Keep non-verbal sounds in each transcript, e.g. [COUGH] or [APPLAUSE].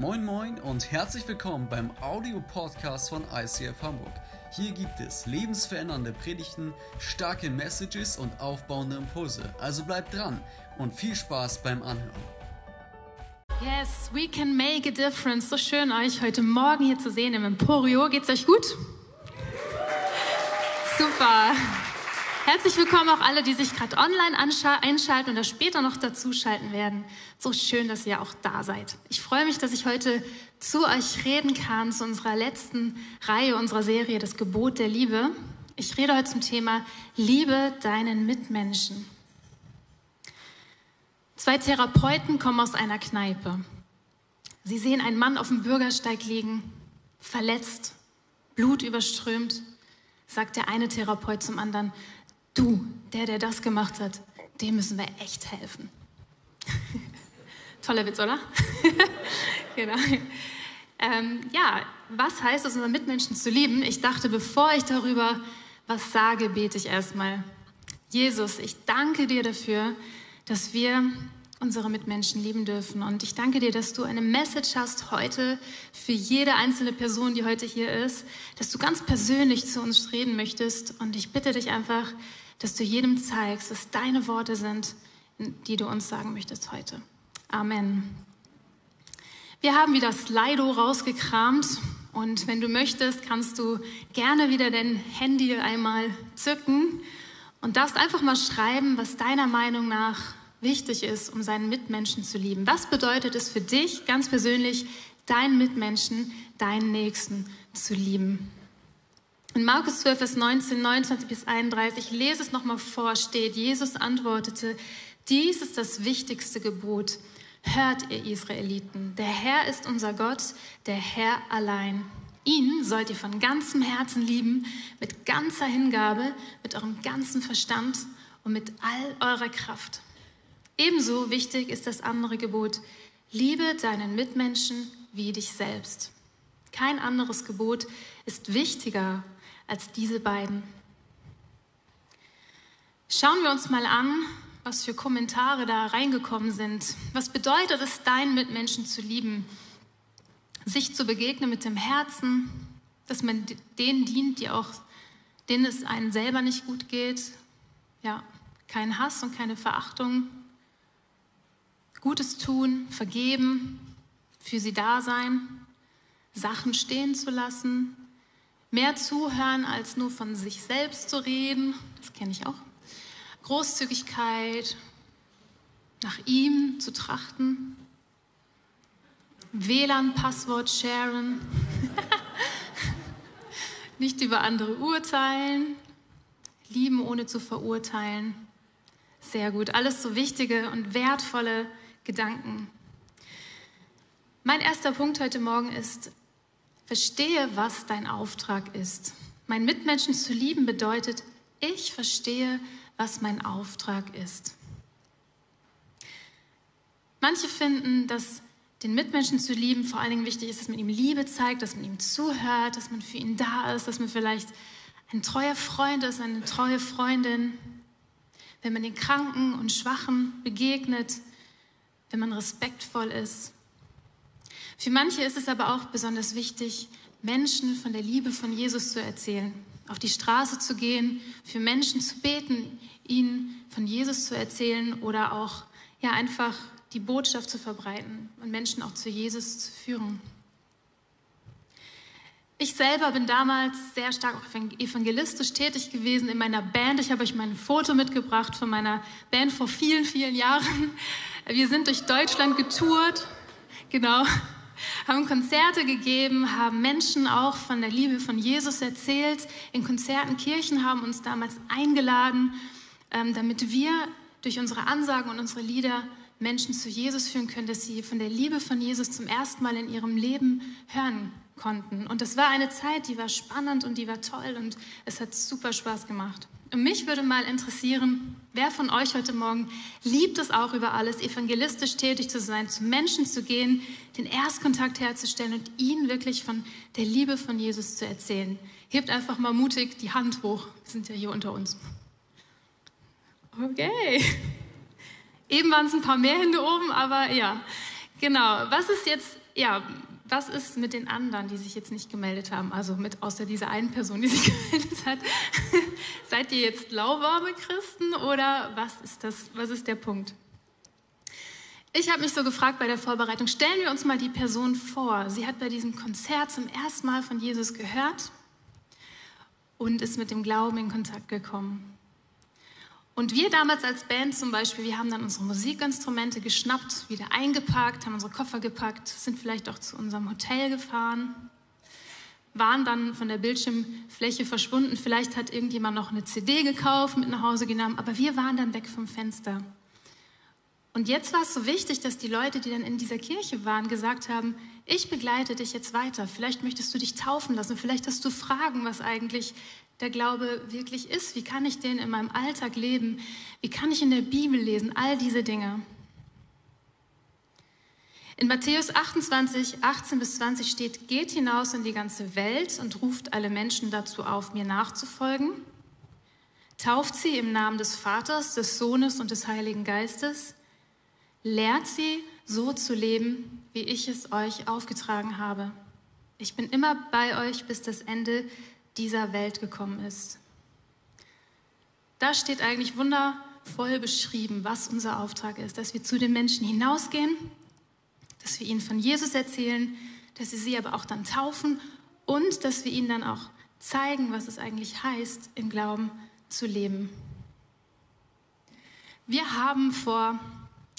Moin Moin und herzlich willkommen beim Audio-Podcast von ICF Hamburg. Hier gibt es lebensverändernde Predigten, starke Messages und aufbauende Impulse. Also bleibt dran und viel Spaß beim Anhören. Yes, we can make a difference. So schön, euch heute Morgen hier zu sehen im Emporio. Geht's euch gut? Super. Herzlich willkommen auch alle, die sich gerade online einschalten oder später noch dazuschalten werden. So schön, dass ihr auch da seid. Ich freue mich, dass ich heute zu euch reden kann, zu unserer letzten Reihe unserer Serie, das Gebot der Liebe. Ich rede heute zum Thema Liebe deinen Mitmenschen. Zwei Therapeuten kommen aus einer Kneipe. Sie sehen einen Mann auf dem Bürgersteig liegen, verletzt, Blut überströmt, sagt der eine Therapeut zum anderen, du, der, der das gemacht hat, dem müssen wir echt helfen. [LAUGHS] Toller Witz, oder? [LAUGHS] genau. Ähm, ja, was heißt es, unsere Mitmenschen zu lieben? Ich dachte, bevor ich darüber was sage, bete ich erstmal. Jesus, ich danke dir dafür, dass wir unsere Mitmenschen lieben dürfen. Und ich danke dir, dass du eine Message hast heute für jede einzelne Person, die heute hier ist, dass du ganz persönlich zu uns reden möchtest. Und ich bitte dich einfach, dass du jedem zeigst, was deine Worte sind, die du uns sagen möchtest heute. Amen. Wir haben wieder Slido rausgekramt und wenn du möchtest, kannst du gerne wieder dein Handy einmal zücken und darfst einfach mal schreiben, was deiner Meinung nach wichtig ist, um seinen Mitmenschen zu lieben. Was bedeutet es für dich ganz persönlich, deinen Mitmenschen, deinen Nächsten zu lieben? In Markus 12, Vers 19, 29 bis 31, ich lese es nochmal vor, steht, Jesus antwortete, dies ist das wichtigste Gebot. Hört ihr Israeliten, der Herr ist unser Gott, der Herr allein. Ihn sollt ihr von ganzem Herzen lieben, mit ganzer Hingabe, mit eurem ganzen Verstand und mit all eurer Kraft. Ebenso wichtig ist das andere Gebot, liebe deinen Mitmenschen wie dich selbst. Kein anderes Gebot ist wichtiger als diese beiden. Schauen wir uns mal an, was für Kommentare da reingekommen sind. Was bedeutet es, deinen Mitmenschen zu lieben? Sich zu begegnen mit dem Herzen, dass man denen dient, die auch, denen es einem selber nicht gut geht. Ja, kein Hass und keine Verachtung. Gutes tun, vergeben, für sie da sein, Sachen stehen zu lassen, Mehr zuhören, als nur von sich selbst zu reden, das kenne ich auch. Großzügigkeit, nach ihm zu trachten. WLAN-Passwort sharen. [LAUGHS] Nicht über andere urteilen. Lieben ohne zu verurteilen. Sehr gut. Alles so wichtige und wertvolle Gedanken. Mein erster Punkt heute Morgen ist, Verstehe, was dein Auftrag ist. Mein Mitmenschen zu lieben bedeutet, ich verstehe, was mein Auftrag ist. Manche finden, dass den Mitmenschen zu lieben vor allen Dingen wichtig ist, dass man ihm Liebe zeigt, dass man ihm zuhört, dass man für ihn da ist, dass man vielleicht ein treuer Freund ist, eine treue Freundin. Wenn man den Kranken und Schwachen begegnet, wenn man respektvoll ist. Für manche ist es aber auch besonders wichtig, Menschen von der Liebe von Jesus zu erzählen, auf die Straße zu gehen, für Menschen zu beten, ihnen von Jesus zu erzählen oder auch ja einfach die Botschaft zu verbreiten und Menschen auch zu Jesus zu führen. Ich selber bin damals sehr stark evangelistisch tätig gewesen in meiner Band. Ich habe euch mein Foto mitgebracht von meiner Band vor vielen, vielen Jahren. Wir sind durch Deutschland getourt. Genau haben Konzerte gegeben, haben Menschen auch von der Liebe von Jesus erzählt. In Konzerten, Kirchen haben uns damals eingeladen, ähm, damit wir durch unsere Ansagen und unsere Lieder Menschen zu Jesus führen können, dass sie von der Liebe von Jesus zum ersten Mal in ihrem Leben hören konnten. Und das war eine Zeit, die war spannend und die war toll und es hat super Spaß gemacht. Und mich würde mal interessieren, wer von euch heute Morgen liebt es auch über alles, evangelistisch tätig zu sein, zu Menschen zu gehen, den Erstkontakt herzustellen und ihnen wirklich von der Liebe von Jesus zu erzählen. Hebt einfach mal mutig die Hand hoch. Wir sind ja hier unter uns. Okay. Eben waren es ein paar mehr Hände oben, aber ja, Genau, was ist jetzt, ja, was ist mit den anderen, die sich jetzt nicht gemeldet haben? Also mit außer dieser einen Person, die [LAUGHS] sich gemeldet hat. [LAUGHS] Seid ihr jetzt lauwarme Christen oder was ist das? Was ist der Punkt? Ich habe mich so gefragt bei der Vorbereitung, stellen wir uns mal die Person vor. Sie hat bei diesem Konzert zum ersten Mal von Jesus gehört und ist mit dem Glauben in Kontakt gekommen. Und wir damals als Band zum Beispiel, wir haben dann unsere Musikinstrumente geschnappt, wieder eingepackt, haben unsere Koffer gepackt, sind vielleicht auch zu unserem Hotel gefahren, waren dann von der Bildschirmfläche verschwunden. Vielleicht hat irgendjemand noch eine CD gekauft, mit nach Hause genommen, aber wir waren dann weg vom Fenster. Und jetzt war es so wichtig, dass die Leute, die dann in dieser Kirche waren, gesagt haben, ich begleite dich jetzt weiter. Vielleicht möchtest du dich taufen lassen. Vielleicht hast du Fragen, was eigentlich der Glaube wirklich ist. Wie kann ich den in meinem Alltag leben? Wie kann ich in der Bibel lesen? All diese Dinge. In Matthäus 28, 18 bis 20 steht, geht hinaus in die ganze Welt und ruft alle Menschen dazu auf, mir nachzufolgen. Tauft sie im Namen des Vaters, des Sohnes und des Heiligen Geistes Lehrt sie, so zu leben, wie ich es euch aufgetragen habe. Ich bin immer bei euch, bis das Ende dieser Welt gekommen ist. Da steht eigentlich wundervoll beschrieben, was unser Auftrag ist, dass wir zu den Menschen hinausgehen, dass wir ihnen von Jesus erzählen, dass wir sie aber auch dann taufen und dass wir ihnen dann auch zeigen, was es eigentlich heißt, im Glauben zu leben. Wir haben vor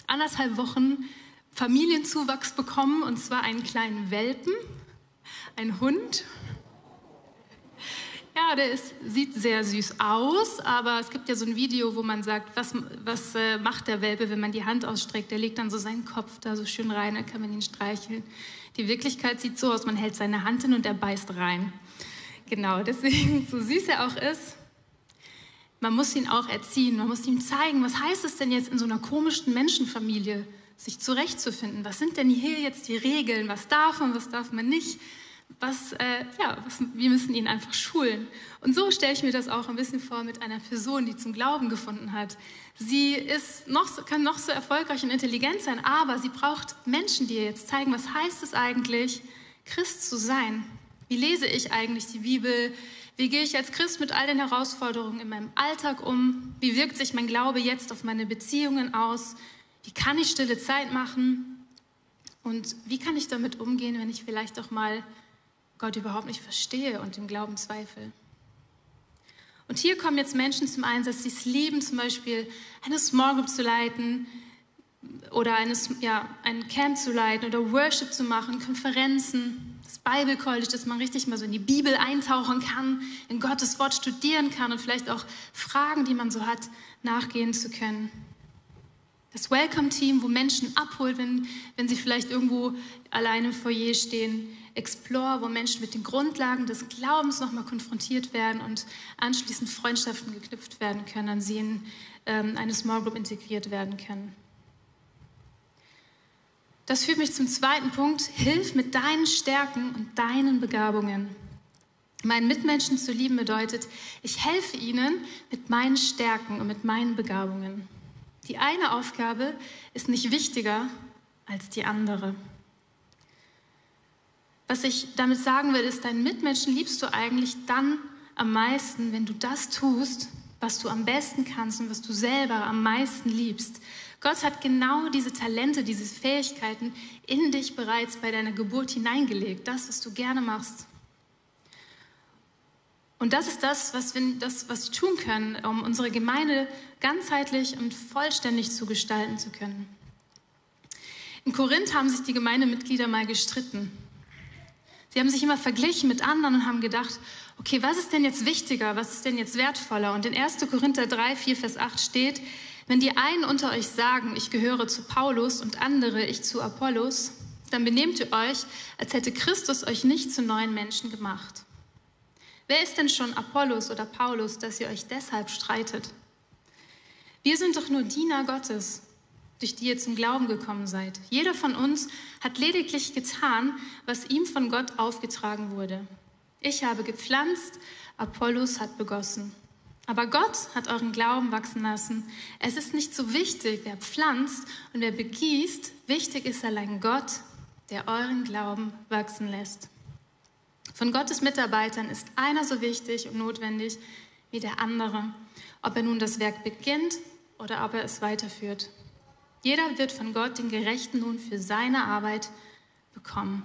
anderthalb Wochen Familienzuwachs bekommen, und zwar einen kleinen Welpen, ein Hund. Ja, der ist, sieht sehr süß aus, aber es gibt ja so ein Video, wo man sagt, was, was äh, macht der Welpe, wenn man die Hand ausstreckt? Der legt dann so seinen Kopf da so schön rein, dann kann man ihn streicheln. Die Wirklichkeit sieht so aus, man hält seine Hand hin und er beißt rein. Genau, [LAUGHS] deswegen, so süß er auch ist, man muss ihn auch erziehen, man muss ihm zeigen, was heißt es denn jetzt in so einer komischen Menschenfamilie, sich zurechtzufinden. Was sind denn hier jetzt die Regeln? Was darf man, was darf man nicht? Was, äh, ja, was, wir müssen ihn einfach schulen. Und so stelle ich mir das auch ein bisschen vor mit einer Person, die zum Glauben gefunden hat. Sie ist noch, kann noch so erfolgreich und intelligent sein, aber sie braucht Menschen, die ihr jetzt zeigen, was heißt es eigentlich, Christ zu sein. Wie lese ich eigentlich die Bibel? Wie gehe ich als Christ mit all den Herausforderungen in meinem Alltag um? Wie wirkt sich mein Glaube jetzt auf meine Beziehungen aus? Wie kann ich stille Zeit machen? Und wie kann ich damit umgehen, wenn ich vielleicht auch mal Gott überhaupt nicht verstehe und im Glauben zweifle? Und hier kommen jetzt Menschen zum Einsatz, die es lieben, zum Beispiel eine Small Group zu leiten oder eine, ja, ein Camp zu leiten oder Worship zu machen, Konferenzen, das Bible College, dass man richtig mal so in die Bibel eintauchen kann, in Gottes Wort studieren kann und vielleicht auch Fragen, die man so hat, nachgehen zu können. Das Welcome-Team, wo Menschen abholt, wenn, wenn sie vielleicht irgendwo alleine im Foyer stehen. Explore, wo Menschen mit den Grundlagen des Glaubens nochmal konfrontiert werden und anschließend Freundschaften geknüpft werden können, an sie in ähm, eine Small Group integriert werden können. Das führt mich zum zweiten Punkt. Hilf mit deinen Stärken und deinen Begabungen. Meinen Mitmenschen zu lieben bedeutet, ich helfe ihnen mit meinen Stärken und mit meinen Begabungen. Die eine Aufgabe ist nicht wichtiger als die andere. Was ich damit sagen will, ist, deinen Mitmenschen liebst du eigentlich dann am meisten, wenn du das tust, was du am besten kannst und was du selber am meisten liebst. Gott hat genau diese Talente, diese Fähigkeiten in dich bereits bei deiner Geburt hineingelegt, das, was du gerne machst. Und das ist das, was wir, das, was wir tun können, um unsere Gemeinde ganzheitlich und vollständig zu gestalten zu können. In Korinth haben sich die Gemeindemitglieder mal gestritten. Sie haben sich immer verglichen mit anderen und haben gedacht, okay, was ist denn jetzt wichtiger, was ist denn jetzt wertvoller? Und in 1. Korinther 3, 4, Vers 8 steht, wenn die einen unter euch sagen, ich gehöre zu Paulus und andere, ich zu Apollos, dann benehmt ihr euch, als hätte Christus euch nicht zu neuen Menschen gemacht. Wer ist denn schon Apollos oder Paulus, dass ihr euch deshalb streitet? Wir sind doch nur Diener Gottes, durch die ihr zum Glauben gekommen seid. Jeder von uns hat lediglich getan, was ihm von Gott aufgetragen wurde. Ich habe gepflanzt, Apollos hat begossen. Aber Gott hat euren Glauben wachsen lassen. Es ist nicht so wichtig, wer pflanzt und wer begießt. Wichtig ist allein Gott, der euren Glauben wachsen lässt. Von Gottes Mitarbeitern ist einer so wichtig und notwendig wie der andere, ob er nun das Werk beginnt oder ob er es weiterführt. Jeder wird von Gott den gerechten Lohn für seine Arbeit bekommen.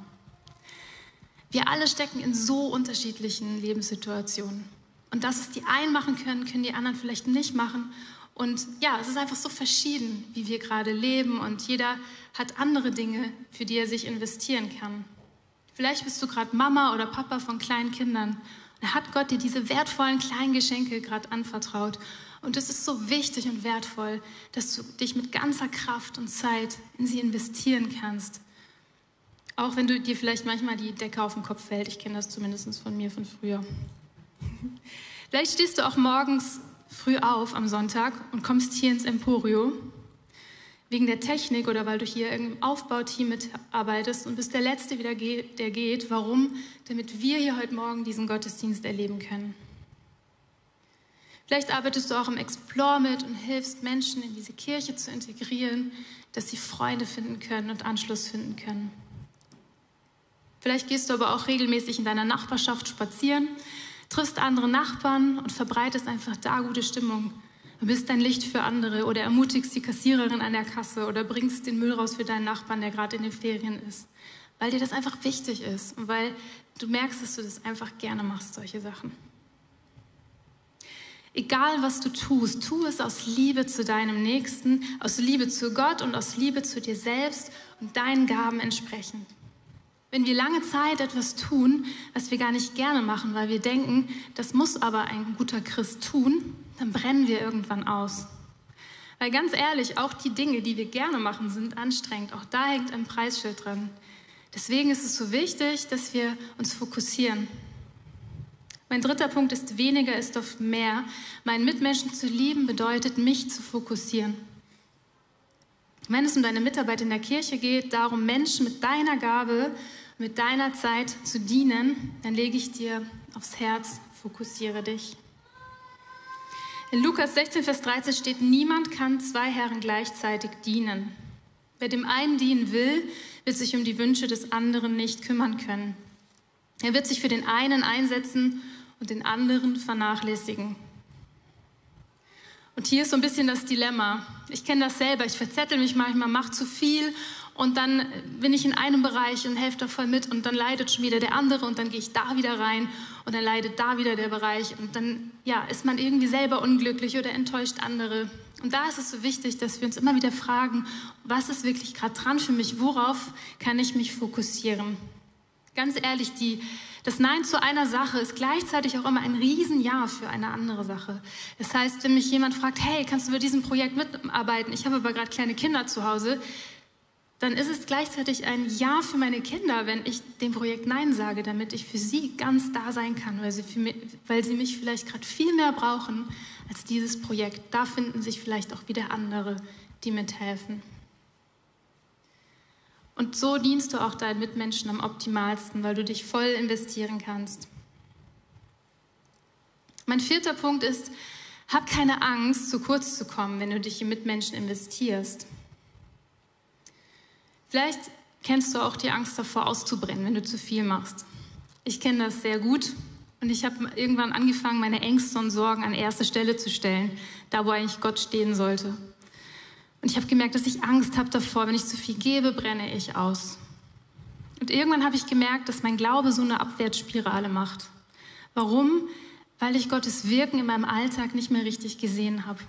Wir alle stecken in so unterschiedlichen Lebenssituationen. Und dass es die einen machen können, können die anderen vielleicht nicht machen. Und ja, es ist einfach so verschieden, wie wir gerade leben. Und jeder hat andere Dinge, für die er sich investieren kann. Vielleicht bist du gerade Mama oder Papa von kleinen Kindern. Da hat Gott dir diese wertvollen kleinen Geschenke gerade anvertraut. Und es ist so wichtig und wertvoll, dass du dich mit ganzer Kraft und Zeit in sie investieren kannst. Auch wenn du dir vielleicht manchmal die Decke auf den Kopf fällt. Ich kenne das zumindest von mir von früher. [LAUGHS] Vielleicht stehst du auch morgens früh auf am Sonntag und kommst hier ins Emporio wegen der Technik oder weil du hier im Aufbauteam mitarbeitest und bist der Letzte, der geht. Warum? Damit wir hier heute Morgen diesen Gottesdienst erleben können. Vielleicht arbeitest du auch im Explore mit und hilfst Menschen in diese Kirche zu integrieren, dass sie Freunde finden können und Anschluss finden können. Vielleicht gehst du aber auch regelmäßig in deiner Nachbarschaft spazieren, triffst andere Nachbarn und verbreitest einfach da gute Stimmung. Du bist ein Licht für andere oder ermutigst die Kassiererin an der Kasse oder bringst den Müll raus für deinen Nachbarn, der gerade in den Ferien ist. Weil dir das einfach wichtig ist und weil du merkst, dass du das einfach gerne machst, solche Sachen. Egal was du tust, tu es aus Liebe zu deinem Nächsten, aus Liebe zu Gott und aus Liebe zu dir selbst und deinen Gaben entsprechend. Wenn wir lange Zeit etwas tun, was wir gar nicht gerne machen, weil wir denken, das muss aber ein guter Christ tun, dann brennen wir irgendwann aus. Weil ganz ehrlich, auch die Dinge, die wir gerne machen, sind anstrengend. Auch da hängt ein Preisschild dran. Deswegen ist es so wichtig, dass wir uns fokussieren. Mein dritter Punkt ist, weniger ist oft mehr. Meinen Mitmenschen zu lieben bedeutet, mich zu fokussieren. Wenn es um deine Mitarbeit in der Kirche geht, darum Menschen mit deiner Gabe mit deiner Zeit zu dienen, dann lege ich dir aufs Herz, fokussiere dich. In Lukas 16, Vers 13 steht, niemand kann zwei Herren gleichzeitig dienen. Wer dem einen dienen will, wird sich um die Wünsche des anderen nicht kümmern können. Er wird sich für den einen einsetzen und den anderen vernachlässigen. Und hier ist so ein bisschen das Dilemma. Ich kenne das selber. Ich verzettel mich manchmal, mache zu viel und dann bin ich in einem Bereich und helfe da voll mit und dann leidet schon wieder der andere und dann gehe ich da wieder rein und dann leidet da wieder der Bereich und dann ja, ist man irgendwie selber unglücklich oder enttäuscht andere. Und da ist es so wichtig, dass wir uns immer wieder fragen, was ist wirklich gerade dran für mich, worauf kann ich mich fokussieren? Ganz ehrlich, die, das Nein zu einer Sache ist gleichzeitig auch immer ein Riesenja für eine andere Sache. Das heißt, wenn mich jemand fragt, hey, kannst du bei diesem Projekt mitarbeiten? Ich habe aber gerade kleine Kinder zu Hause dann ist es gleichzeitig ein Ja für meine Kinder, wenn ich dem Projekt Nein sage, damit ich für sie ganz da sein kann, weil sie, mich, weil sie mich vielleicht gerade viel mehr brauchen als dieses Projekt. Da finden sich vielleicht auch wieder andere, die mithelfen. Und so dienst du auch deinen Mitmenschen am optimalsten, weil du dich voll investieren kannst. Mein vierter Punkt ist, hab keine Angst, zu kurz zu kommen, wenn du dich in Mitmenschen investierst. Vielleicht kennst du auch die Angst davor, auszubrennen, wenn du zu viel machst. Ich kenne das sehr gut und ich habe irgendwann angefangen, meine Ängste und Sorgen an erste Stelle zu stellen, da wo eigentlich Gott stehen sollte. Und ich habe gemerkt, dass ich Angst habe davor, wenn ich zu viel gebe, brenne ich aus. Und irgendwann habe ich gemerkt, dass mein Glaube so eine Abwärtsspirale macht. Warum? Weil ich Gottes Wirken in meinem Alltag nicht mehr richtig gesehen habe.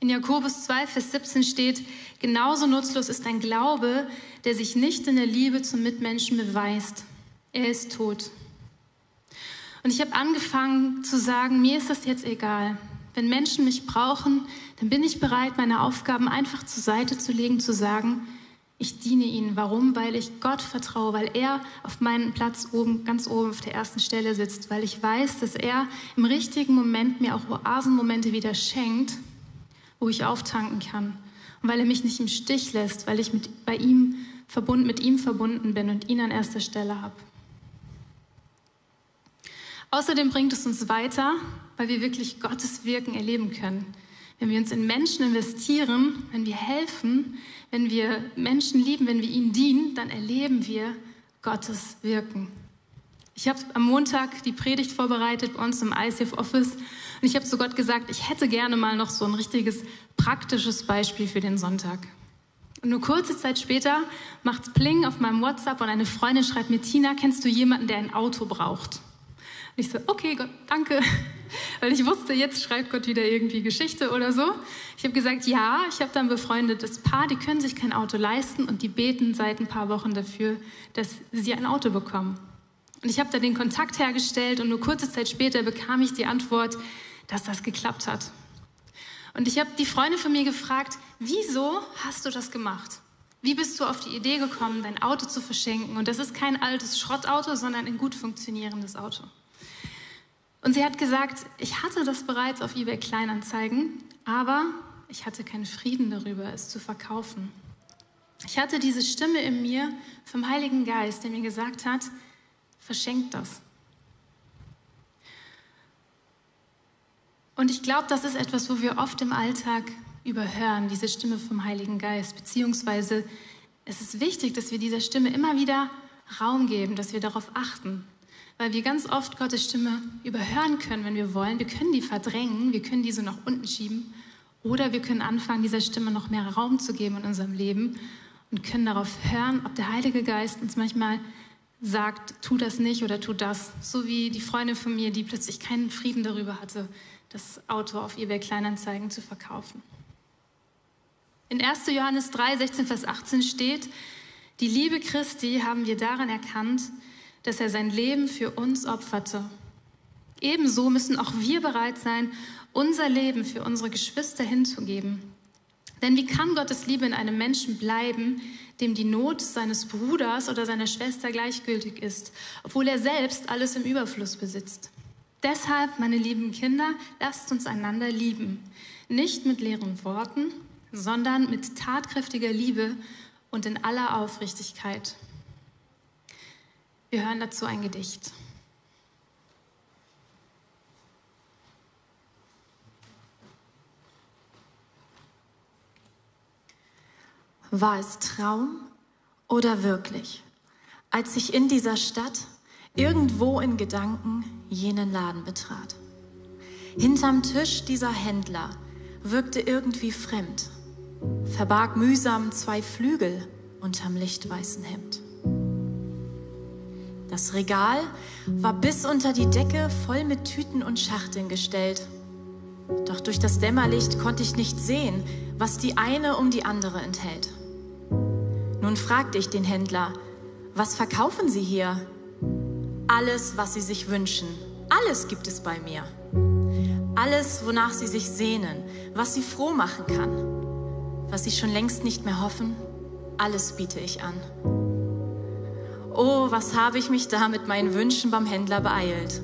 In Jakobus 2, Vers 17 steht, genauso nutzlos ist ein Glaube, der sich nicht in der Liebe zum Mitmenschen beweist. Er ist tot. Und ich habe angefangen zu sagen, mir ist das jetzt egal. Wenn Menschen mich brauchen, dann bin ich bereit, meine Aufgaben einfach zur Seite zu legen, zu sagen, ich diene ihnen. Warum? Weil ich Gott vertraue, weil er auf meinem Platz oben, ganz oben auf der ersten Stelle sitzt, weil ich weiß, dass er im richtigen Moment mir auch Oasenmomente wieder schenkt, wo ich auftanken kann. Und weil er mich nicht im Stich lässt, weil ich mit, bei ihm verbunden, mit ihm verbunden bin und ihn an erster Stelle habe. Außerdem bringt es uns weiter, weil wir wirklich Gottes Wirken erleben können. Wenn wir uns in Menschen investieren, wenn wir helfen, wenn wir Menschen lieben, wenn wir ihnen dienen, dann erleben wir Gottes Wirken. Ich habe am Montag die Predigt vorbereitet bei uns im ICF Office und ich habe zu Gott gesagt, ich hätte gerne mal noch so ein richtiges praktisches Beispiel für den Sonntag. Und nur kurze Zeit später macht es Pling auf meinem WhatsApp und eine Freundin schreibt mir, Tina, kennst du jemanden, der ein Auto braucht? Und ich so, okay, Gott, danke. [LAUGHS] Weil ich wusste, jetzt schreibt Gott wieder irgendwie Geschichte oder so. Ich habe gesagt, ja, ich habe dann befreundetes Paar, die können sich kein Auto leisten und die beten seit ein paar Wochen dafür, dass sie ein Auto bekommen. Und ich habe da den Kontakt hergestellt und nur kurze Zeit später bekam ich die Antwort, dass das geklappt hat. Und ich habe die Freunde von mir gefragt, wieso hast du das gemacht? Wie bist du auf die Idee gekommen, dein Auto zu verschenken? Und das ist kein altes Schrottauto, sondern ein gut funktionierendes Auto. Und sie hat gesagt, ich hatte das bereits auf eBay Kleinanzeigen, aber ich hatte keinen Frieden darüber, es zu verkaufen. Ich hatte diese Stimme in mir vom Heiligen Geist, der mir gesagt hat, verschenkt das. Und ich glaube, das ist etwas, wo wir oft im Alltag überhören, diese Stimme vom Heiligen Geist, beziehungsweise es ist wichtig, dass wir dieser Stimme immer wieder Raum geben, dass wir darauf achten, weil wir ganz oft Gottes Stimme überhören können, wenn wir wollen. Wir können die verdrängen, wir können diese nach unten schieben oder wir können anfangen, dieser Stimme noch mehr Raum zu geben in unserem Leben und können darauf hören, ob der Heilige Geist uns manchmal sagt, tu das nicht oder tu das. So wie die Freundin von mir, die plötzlich keinen Frieden darüber hatte, das Auto auf eBay Kleinanzeigen zu verkaufen. In 1. Johannes 3, 16, Vers 18 steht, die Liebe Christi haben wir daran erkannt, dass er sein Leben für uns opferte. Ebenso müssen auch wir bereit sein, unser Leben für unsere Geschwister hinzugeben. Denn wie kann Gottes Liebe in einem Menschen bleiben, dem die Not seines Bruders oder seiner Schwester gleichgültig ist, obwohl er selbst alles im Überfluss besitzt? Deshalb, meine lieben Kinder, lasst uns einander lieben. Nicht mit leeren Worten, sondern mit tatkräftiger Liebe und in aller Aufrichtigkeit. Wir hören dazu ein Gedicht. War es Traum oder wirklich, als ich in dieser Stadt irgendwo in Gedanken jenen Laden betrat? Hinterm Tisch dieser Händler wirkte irgendwie fremd, verbarg mühsam zwei Flügel unterm lichtweißen Hemd. Das Regal war bis unter die Decke voll mit Tüten und Schachteln gestellt. Doch durch das Dämmerlicht konnte ich nicht sehen, was die eine um die andere enthält. Nun fragte ich den Händler, was verkaufen Sie hier? Alles, was Sie sich wünschen. Alles gibt es bei mir. Alles, wonach Sie sich sehnen, was Sie froh machen kann. Was Sie schon längst nicht mehr hoffen, alles biete ich an. Oh, was habe ich mich da mit meinen Wünschen beim Händler beeilt.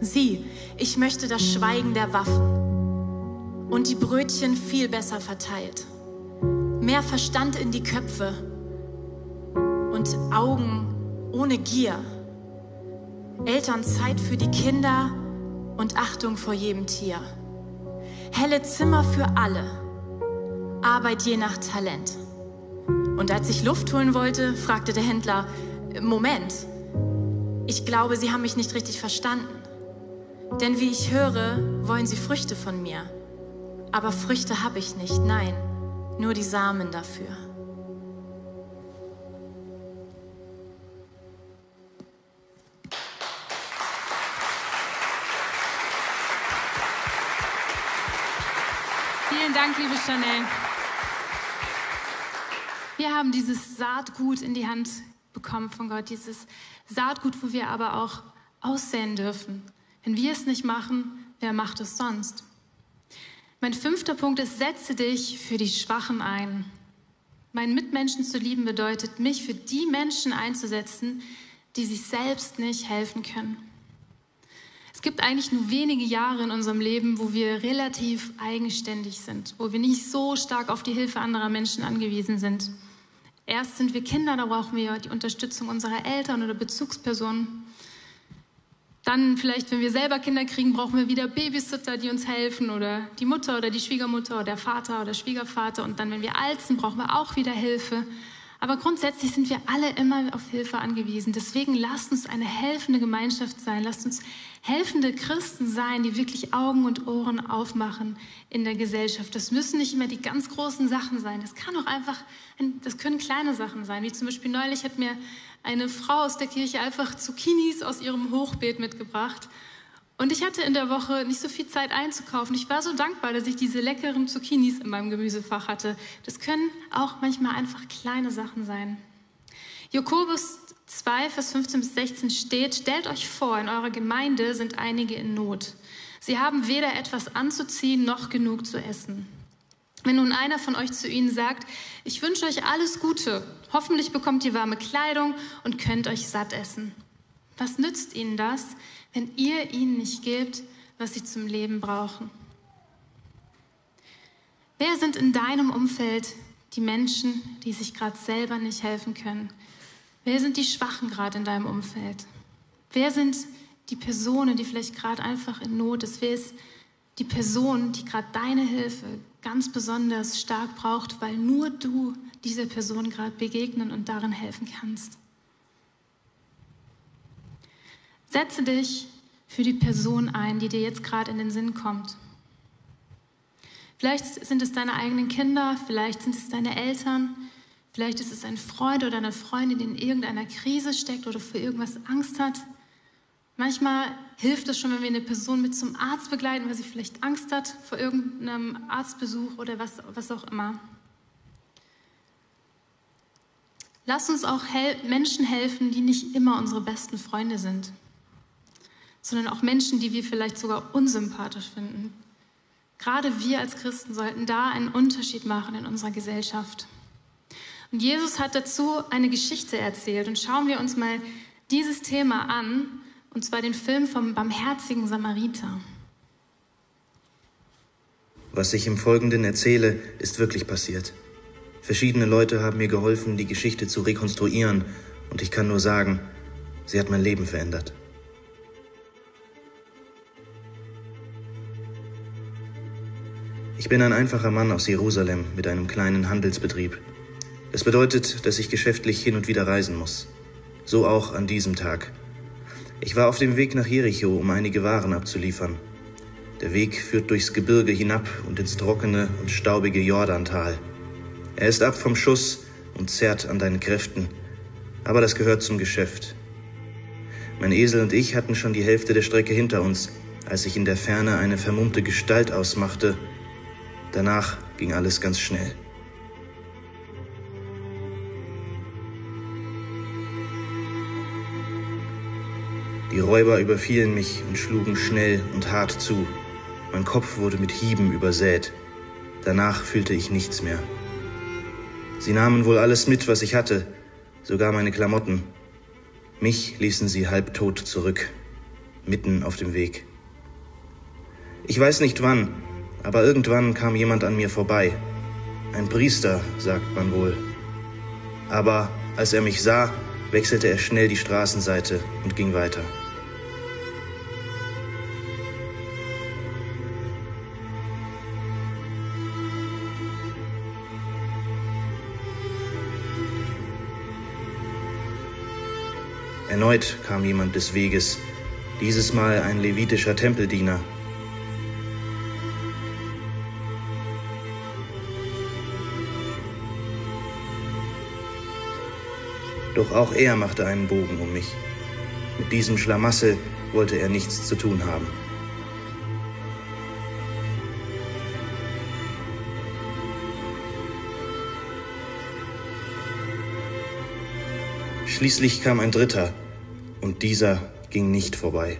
Sieh, ich möchte das Schweigen der Waffen und die Brötchen viel besser verteilt mehr Verstand in die Köpfe und Augen ohne Gier. Elternzeit für die Kinder und Achtung vor jedem Tier. Helle Zimmer für alle. Arbeit je nach Talent. Und als ich Luft holen wollte, fragte der Händler, Moment, ich glaube, Sie haben mich nicht richtig verstanden. Denn wie ich höre, wollen Sie Früchte von mir. Aber Früchte habe ich nicht, nein nur die Samen dafür. Vielen Dank, liebe Chanel. Wir haben dieses Saatgut in die Hand bekommen von Gott, dieses Saatgut, wo wir aber auch aussehen dürfen. Wenn wir es nicht machen, wer macht es sonst? Mein fünfter Punkt ist, setze dich für die Schwachen ein. Meinen Mitmenschen zu lieben bedeutet, mich für die Menschen einzusetzen, die sich selbst nicht helfen können. Es gibt eigentlich nur wenige Jahre in unserem Leben, wo wir relativ eigenständig sind, wo wir nicht so stark auf die Hilfe anderer Menschen angewiesen sind. Erst sind wir Kinder, da brauchen wir die Unterstützung unserer Eltern oder Bezugspersonen. Dann vielleicht, wenn wir selber Kinder kriegen, brauchen wir wieder Babysitter, die uns helfen oder die Mutter oder die Schwiegermutter oder der Vater oder Schwiegervater. Und dann, wenn wir alt sind, brauchen wir auch wieder Hilfe. Aber grundsätzlich sind wir alle immer auf Hilfe angewiesen. Deswegen lasst uns eine helfende Gemeinschaft sein. Lasst uns helfende Christen sein, die wirklich Augen und Ohren aufmachen in der Gesellschaft. Das müssen nicht immer die ganz großen Sachen sein. Das kann auch einfach, das können kleine Sachen sein. Wie zum Beispiel neulich hat mir eine Frau aus der Kirche einfach Zucchinis aus ihrem Hochbeet mitgebracht. Und ich hatte in der Woche nicht so viel Zeit einzukaufen. Ich war so dankbar, dass ich diese leckeren Zucchinis in meinem Gemüsefach hatte. Das können auch manchmal einfach kleine Sachen sein. Jakobus 2, Vers 15 bis 16 steht, stellt euch vor, in eurer Gemeinde sind einige in Not. Sie haben weder etwas anzuziehen noch genug zu essen. Wenn nun einer von euch zu ihnen sagt, ich wünsche euch alles Gute, hoffentlich bekommt ihr warme Kleidung und könnt euch satt essen. Was nützt ihnen das, wenn ihr ihnen nicht gebt, was sie zum Leben brauchen? Wer sind in deinem Umfeld die Menschen, die sich gerade selber nicht helfen können? Wer sind die Schwachen gerade in deinem Umfeld? Wer sind die Personen, die vielleicht gerade einfach in Not ist? Wer ist die Person, die gerade deine Hilfe ganz besonders stark braucht, weil nur du dieser Person gerade begegnen und darin helfen kannst? Setze dich für die Person ein, die dir jetzt gerade in den Sinn kommt. Vielleicht sind es deine eigenen Kinder, vielleicht sind es deine Eltern, vielleicht ist es ein Freund oder eine Freundin, die in irgendeiner Krise steckt oder für irgendwas Angst hat. Manchmal hilft es schon, wenn wir eine Person mit zum Arzt begleiten, weil sie vielleicht Angst hat vor irgendeinem Arztbesuch oder was, was auch immer. Lass uns auch Menschen helfen, die nicht immer unsere besten Freunde sind sondern auch Menschen, die wir vielleicht sogar unsympathisch finden. Gerade wir als Christen sollten da einen Unterschied machen in unserer Gesellschaft. Und Jesus hat dazu eine Geschichte erzählt. Und schauen wir uns mal dieses Thema an, und zwar den Film vom barmherzigen Samariter. Was ich im Folgenden erzähle, ist wirklich passiert. Verschiedene Leute haben mir geholfen, die Geschichte zu rekonstruieren, und ich kann nur sagen, sie hat mein Leben verändert. Ich bin ein einfacher Mann aus Jerusalem mit einem kleinen Handelsbetrieb. Das bedeutet, dass ich geschäftlich hin und wieder reisen muss. So auch an diesem Tag. Ich war auf dem Weg nach Jericho, um einige Waren abzuliefern. Der Weg führt durchs Gebirge hinab und ins trockene und staubige Jordantal. Er ist ab vom Schuss und zerrt an deinen Kräften, aber das gehört zum Geschäft. Mein Esel und ich hatten schon die Hälfte der Strecke hinter uns, als ich in der Ferne eine vermummte Gestalt ausmachte Danach ging alles ganz schnell. Die Räuber überfielen mich und schlugen schnell und hart zu. Mein Kopf wurde mit Hieben übersät. Danach fühlte ich nichts mehr. Sie nahmen wohl alles mit, was ich hatte, sogar meine Klamotten. Mich ließen sie halbtot zurück, mitten auf dem Weg. Ich weiß nicht wann, aber irgendwann kam jemand an mir vorbei. Ein Priester, sagt man wohl. Aber als er mich sah, wechselte er schnell die Straßenseite und ging weiter. Erneut kam jemand des Weges, dieses Mal ein levitischer Tempeldiener, Doch auch er machte einen Bogen um mich. Mit diesem Schlamassel wollte er nichts zu tun haben. Schließlich kam ein Dritter, und dieser ging nicht vorbei.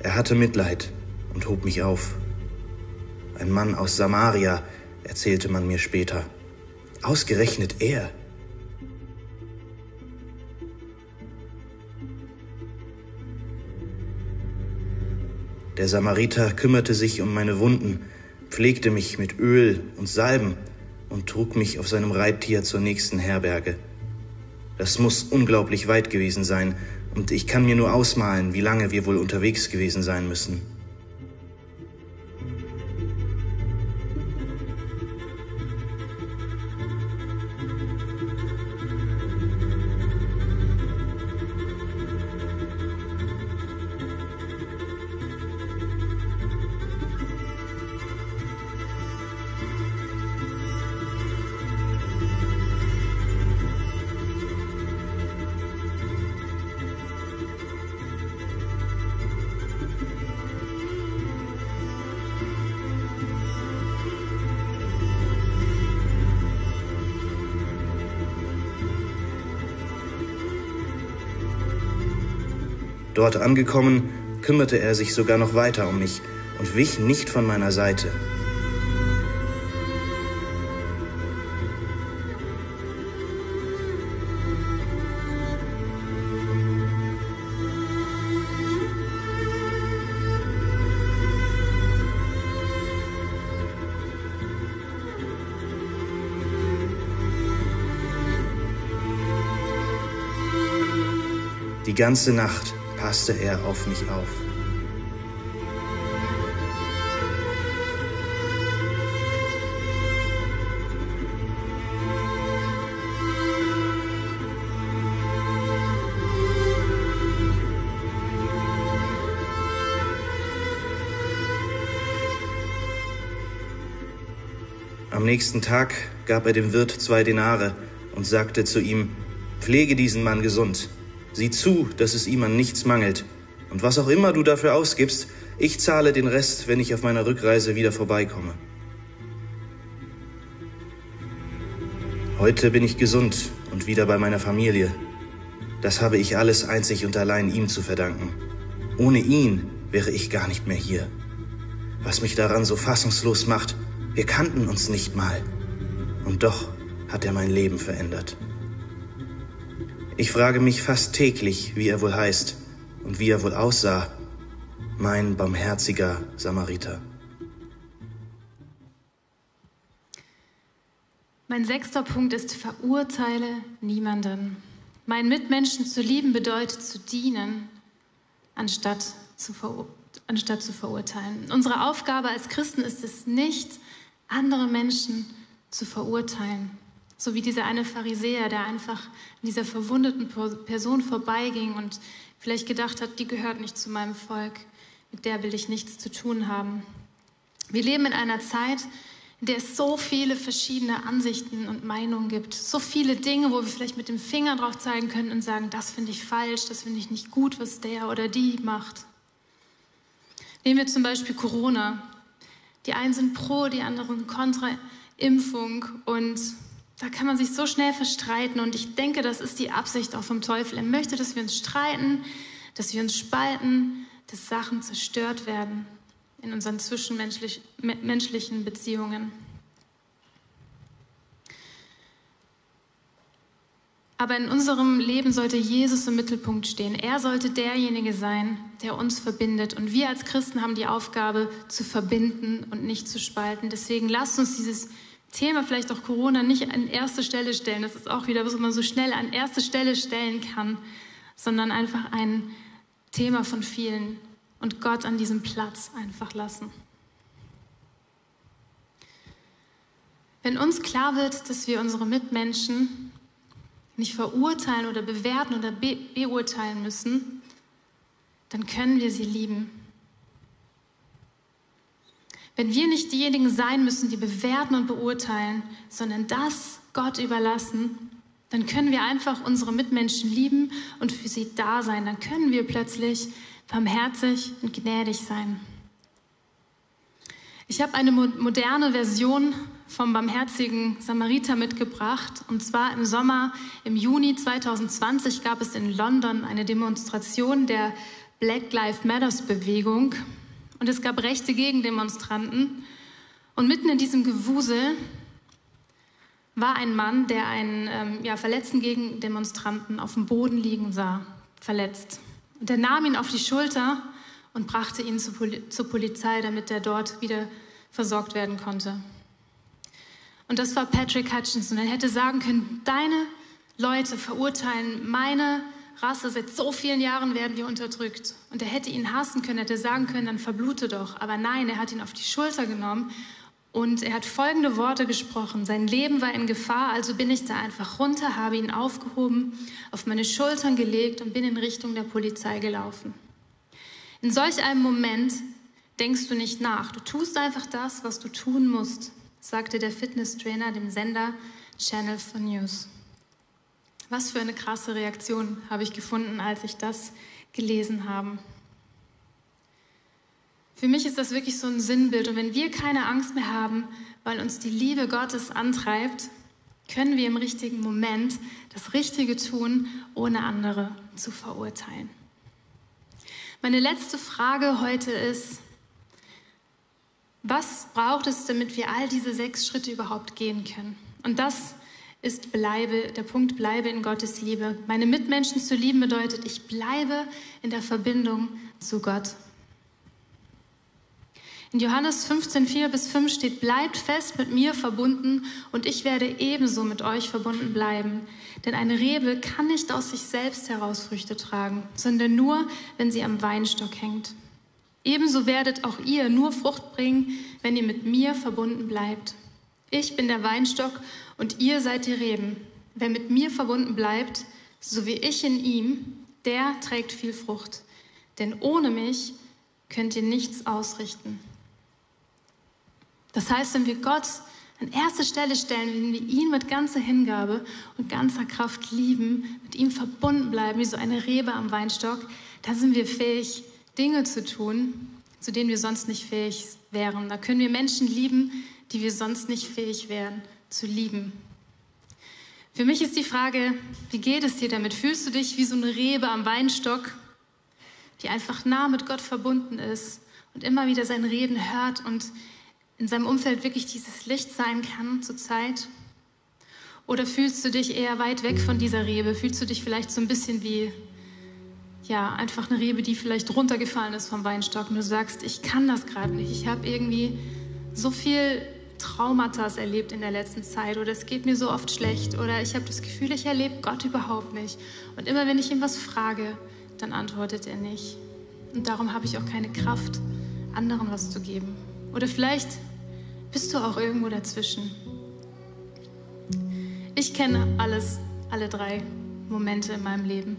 Er hatte Mitleid und hob mich auf. Ein Mann aus Samaria, erzählte man mir später. Ausgerechnet er. Der Samariter kümmerte sich um meine Wunden, pflegte mich mit Öl und Salben und trug mich auf seinem Reittier zur nächsten Herberge. Das muss unglaublich weit gewesen sein, und ich kann mir nur ausmalen, wie lange wir wohl unterwegs gewesen sein müssen. Dort angekommen, kümmerte er sich sogar noch weiter um mich und wich nicht von meiner Seite. Die ganze Nacht passte er auf mich auf. Am nächsten Tag gab er dem Wirt zwei Denare und sagte zu ihm, Pflege diesen Mann gesund, Sieh zu, dass es ihm an nichts mangelt. Und was auch immer du dafür ausgibst, ich zahle den Rest, wenn ich auf meiner Rückreise wieder vorbeikomme. Heute bin ich gesund und wieder bei meiner Familie. Das habe ich alles einzig und allein ihm zu verdanken. Ohne ihn wäre ich gar nicht mehr hier. Was mich daran so fassungslos macht, wir kannten uns nicht mal. Und doch hat er mein Leben verändert. Ich frage mich fast täglich, wie er wohl heißt und wie er wohl aussah, mein barmherziger Samariter. Mein sechster Punkt ist, verurteile niemanden. Meinen Mitmenschen zu lieben bedeutet zu dienen, anstatt zu, anstatt zu verurteilen. Unsere Aufgabe als Christen ist es nicht, andere Menschen zu verurteilen. So wie dieser eine Pharisäer, der einfach an dieser verwundeten Person vorbeiging und vielleicht gedacht hat, die gehört nicht zu meinem Volk, mit der will ich nichts zu tun haben. Wir leben in einer Zeit, in der es so viele verschiedene Ansichten und Meinungen gibt. So viele Dinge, wo wir vielleicht mit dem Finger drauf zeigen können und sagen, das finde ich falsch, das finde ich nicht gut, was der oder die macht. Nehmen wir zum Beispiel Corona. Die einen sind pro, die anderen kontra Impfung und da kann man sich so schnell verstreiten und ich denke, das ist die Absicht auch vom Teufel. Er möchte, dass wir uns streiten, dass wir uns spalten, dass Sachen zerstört werden in unseren zwischenmenschlichen Beziehungen. Aber in unserem Leben sollte Jesus im Mittelpunkt stehen. Er sollte derjenige sein, der uns verbindet. Und wir als Christen haben die Aufgabe zu verbinden und nicht zu spalten. Deswegen lasst uns dieses Thema vielleicht auch Corona nicht an erste Stelle stellen. Das ist auch wieder, was man so schnell an erste Stelle stellen kann, sondern einfach ein Thema von vielen und Gott an diesem Platz einfach lassen. Wenn uns klar wird, dass wir unsere Mitmenschen nicht verurteilen oder bewerten oder be beurteilen müssen, dann können wir sie lieben. Wenn wir nicht diejenigen sein müssen, die bewerten und beurteilen, sondern das Gott überlassen, dann können wir einfach unsere Mitmenschen lieben und für sie da sein. Dann können wir plötzlich barmherzig und gnädig sein. Ich habe eine moderne Version vom barmherzigen Samariter mitgebracht. Und zwar im Sommer, im Juni 2020 gab es in London eine Demonstration der Black Lives Matters Bewegung und es gab rechte Gegendemonstranten. Und mitten in diesem Gewusel war ein Mann, der einen ähm, ja, verletzten Gegendemonstranten auf dem Boden liegen sah, verletzt. Und er nahm ihn auf die Schulter und brachte ihn zur, Poli zur Polizei, damit er dort wieder versorgt werden konnte. Und das war Patrick Hutchinson. Er hätte sagen können, deine Leute verurteilen meine Rasse, seit so vielen Jahren werden wir unterdrückt. Und er hätte ihn hassen können, hätte sagen können, dann verblute doch. Aber nein, er hat ihn auf die Schulter genommen und er hat folgende Worte gesprochen. Sein Leben war in Gefahr, also bin ich da einfach runter, habe ihn aufgehoben, auf meine Schultern gelegt und bin in Richtung der Polizei gelaufen. In solch einem Moment denkst du nicht nach. Du tust einfach das, was du tun musst, sagte der Fitnesstrainer dem Sender Channel for News. Was für eine krasse Reaktion habe ich gefunden, als ich das gelesen habe. Für mich ist das wirklich so ein Sinnbild. Und wenn wir keine Angst mehr haben, weil uns die Liebe Gottes antreibt, können wir im richtigen Moment das Richtige tun, ohne andere zu verurteilen. Meine letzte Frage heute ist, was braucht es, damit wir all diese sechs Schritte überhaupt gehen können? Und das ist bleibe, der Punkt bleibe in Gottes Liebe. Meine Mitmenschen zu lieben bedeutet, ich bleibe in der Verbindung zu Gott. In Johannes 15, 4 bis 5 steht, bleibt fest mit mir verbunden und ich werde ebenso mit euch verbunden bleiben. Denn eine Rebe kann nicht aus sich selbst heraus Früchte tragen, sondern nur, wenn sie am Weinstock hängt. Ebenso werdet auch ihr nur Frucht bringen, wenn ihr mit mir verbunden bleibt. Ich bin der Weinstock und ihr seid die Reben. Wer mit mir verbunden bleibt, so wie ich in ihm, der trägt viel Frucht. Denn ohne mich könnt ihr nichts ausrichten. Das heißt, wenn wir Gott an erste Stelle stellen, wenn wir ihn mit ganzer Hingabe und ganzer Kraft lieben, mit ihm verbunden bleiben, wie so eine Rebe am Weinstock, dann sind wir fähig, Dinge zu tun, zu denen wir sonst nicht fähig wären. Da können wir Menschen lieben, die wir sonst nicht fähig wären zu lieben. Für mich ist die Frage, wie geht es dir damit? Fühlst du dich wie so eine Rebe am Weinstock, die einfach nah mit Gott verbunden ist und immer wieder sein Reden hört und in seinem Umfeld wirklich dieses Licht sein kann zur Zeit? Oder fühlst du dich eher weit weg von dieser Rebe? Fühlst du dich vielleicht so ein bisschen wie ja, einfach eine Rebe, die vielleicht runtergefallen ist vom Weinstock und du sagst, ich kann das gerade nicht. Ich habe irgendwie so viel Traumata erlebt in der letzten Zeit oder es geht mir so oft schlecht oder ich habe das Gefühl, ich erlebe Gott überhaupt nicht. Und immer wenn ich ihm was frage, dann antwortet er nicht. Und darum habe ich auch keine Kraft, anderen was zu geben. Oder vielleicht bist du auch irgendwo dazwischen. Ich kenne alles, alle drei Momente in meinem Leben.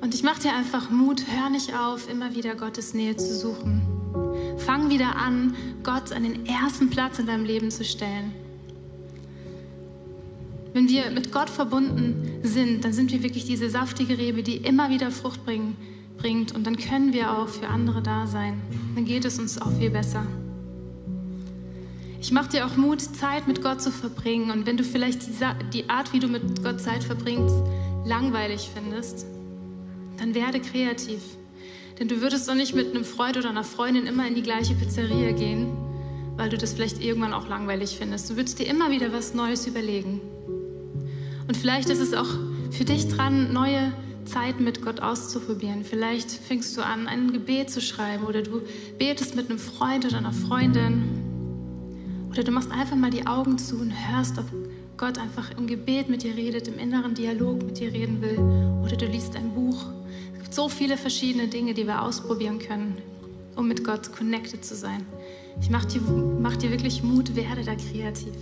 Und ich mache dir einfach Mut, hör nicht auf, immer wieder Gottes Nähe zu suchen. Fang wieder an, Gott an den ersten Platz in deinem Leben zu stellen. Wenn wir mit Gott verbunden sind, dann sind wir wirklich diese saftige Rebe, die immer wieder Frucht bringen, bringt. Und dann können wir auch für andere da sein. Dann geht es uns auch viel besser. Ich mache dir auch Mut, Zeit mit Gott zu verbringen. Und wenn du vielleicht die Art, wie du mit Gott Zeit verbringst, langweilig findest, dann werde kreativ. Denn du würdest doch nicht mit einem Freund oder einer Freundin immer in die gleiche Pizzeria gehen, weil du das vielleicht irgendwann auch langweilig findest. Du würdest dir immer wieder was Neues überlegen. Und vielleicht ist es auch für dich dran, neue Zeiten mit Gott auszuprobieren. Vielleicht fängst du an, ein Gebet zu schreiben oder du betest mit einem Freund oder einer Freundin. Oder du machst einfach mal die Augen zu und hörst, ob Gott einfach im Gebet mit dir redet, im inneren Dialog mit dir reden will. Oder du liest ein Buch so viele verschiedene Dinge, die wir ausprobieren können, um mit Gott connected zu sein. Ich mache dir, mach dir wirklich Mut, werde da kreativ.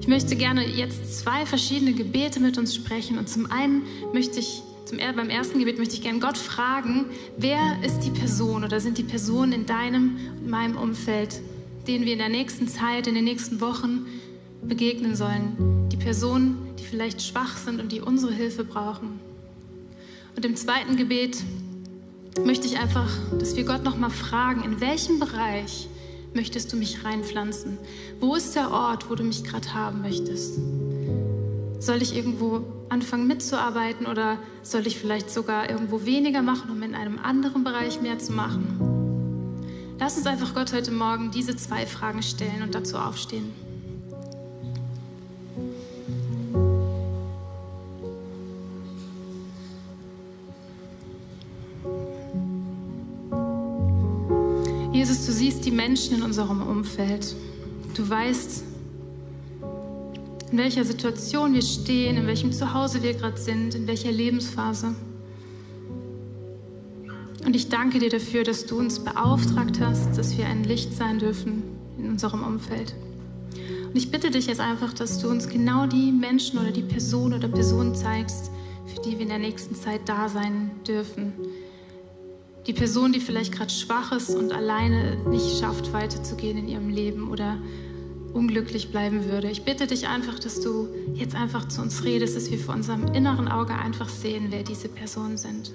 Ich möchte gerne jetzt zwei verschiedene Gebete mit uns sprechen. Und zum einen möchte ich, zum, beim ersten Gebet möchte ich gerne Gott fragen, wer ist die Person oder sind die Personen in deinem und meinem Umfeld, denen wir in der nächsten Zeit, in den nächsten Wochen begegnen sollen. Die Personen, die vielleicht schwach sind und die unsere Hilfe brauchen. Und im zweiten Gebet möchte ich einfach, dass wir Gott nochmal fragen, in welchem Bereich möchtest du mich reinpflanzen? Wo ist der Ort, wo du mich gerade haben möchtest? Soll ich irgendwo anfangen mitzuarbeiten oder soll ich vielleicht sogar irgendwo weniger machen, um in einem anderen Bereich mehr zu machen? Lass uns einfach Gott heute Morgen diese zwei Fragen stellen und dazu aufstehen. Jesus, du siehst die Menschen in unserem Umfeld. Du weißt, in welcher Situation wir stehen, in welchem Zuhause wir gerade sind, in welcher Lebensphase. Und ich danke dir dafür, dass du uns beauftragt hast, dass wir ein Licht sein dürfen in unserem Umfeld. Und ich bitte dich jetzt einfach, dass du uns genau die Menschen oder die Person oder Personen zeigst, für die wir in der nächsten Zeit da sein dürfen. Die Person, die vielleicht gerade schwach ist und alleine nicht schafft, weiterzugehen in ihrem Leben oder unglücklich bleiben würde. Ich bitte dich einfach, dass du jetzt einfach zu uns redest, dass wir vor unserem inneren Auge einfach sehen, wer diese Personen sind.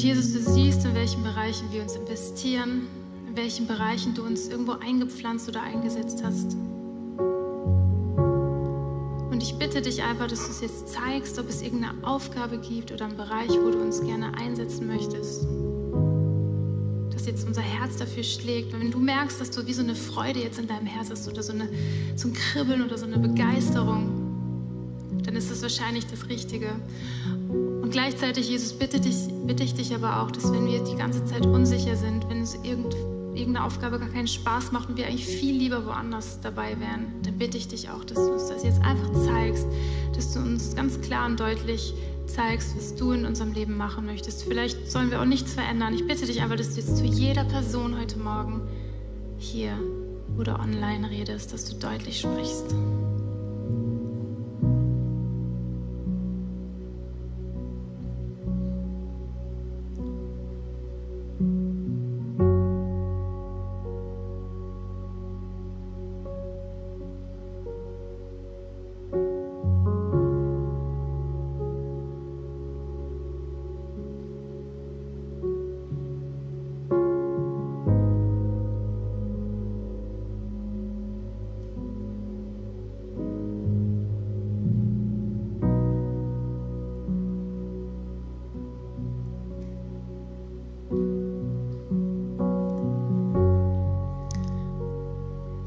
Und Jesus, du siehst, in welchen Bereichen wir uns investieren, in welchen Bereichen du uns irgendwo eingepflanzt oder eingesetzt hast. Und ich bitte dich einfach, dass du es jetzt zeigst, ob es irgendeine Aufgabe gibt oder einen Bereich, wo du uns gerne einsetzen möchtest. Dass jetzt unser Herz dafür schlägt. Wenn du merkst, dass du wie so eine Freude jetzt in deinem Herz hast oder so, eine, so ein Kribbeln oder so eine Begeisterung, dann ist das wahrscheinlich das Richtige. Und gleichzeitig, Jesus, bitte, dich, bitte ich dich aber auch, dass wenn wir die ganze Zeit unsicher sind, wenn es irgend, irgendeine Aufgabe gar keinen Spaß macht und wir eigentlich viel lieber woanders dabei wären, dann bitte ich dich auch, dass du uns das jetzt einfach zeigst, dass du uns ganz klar und deutlich zeigst, was du in unserem Leben machen möchtest. Vielleicht sollen wir auch nichts verändern. Ich bitte dich einfach, dass du jetzt zu jeder Person heute Morgen hier oder online redest, dass du deutlich sprichst.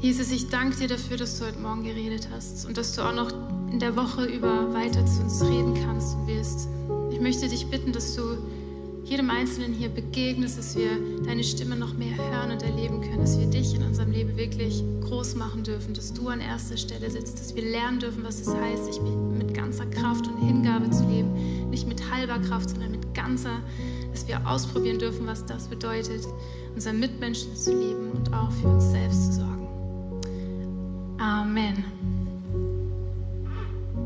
Jesus, ich danke dir dafür, dass du heute Morgen geredet hast und dass du auch noch in der Woche über weiter zu uns reden kannst und wirst. Ich möchte dich bitten, dass du jedem Einzelnen hier begegnest, dass wir deine Stimme noch mehr hören und erleben können, dass wir dich in unserem Leben wirklich groß machen dürfen, dass du an erster Stelle sitzt, dass wir lernen dürfen, was es heißt, sich mit ganzer Kraft und Hingabe zu leben, nicht mit halber Kraft, sondern mit ganzer, dass wir ausprobieren dürfen, was das bedeutet, unseren Mitmenschen zu lieben und auch für uns selbst zu sorgen.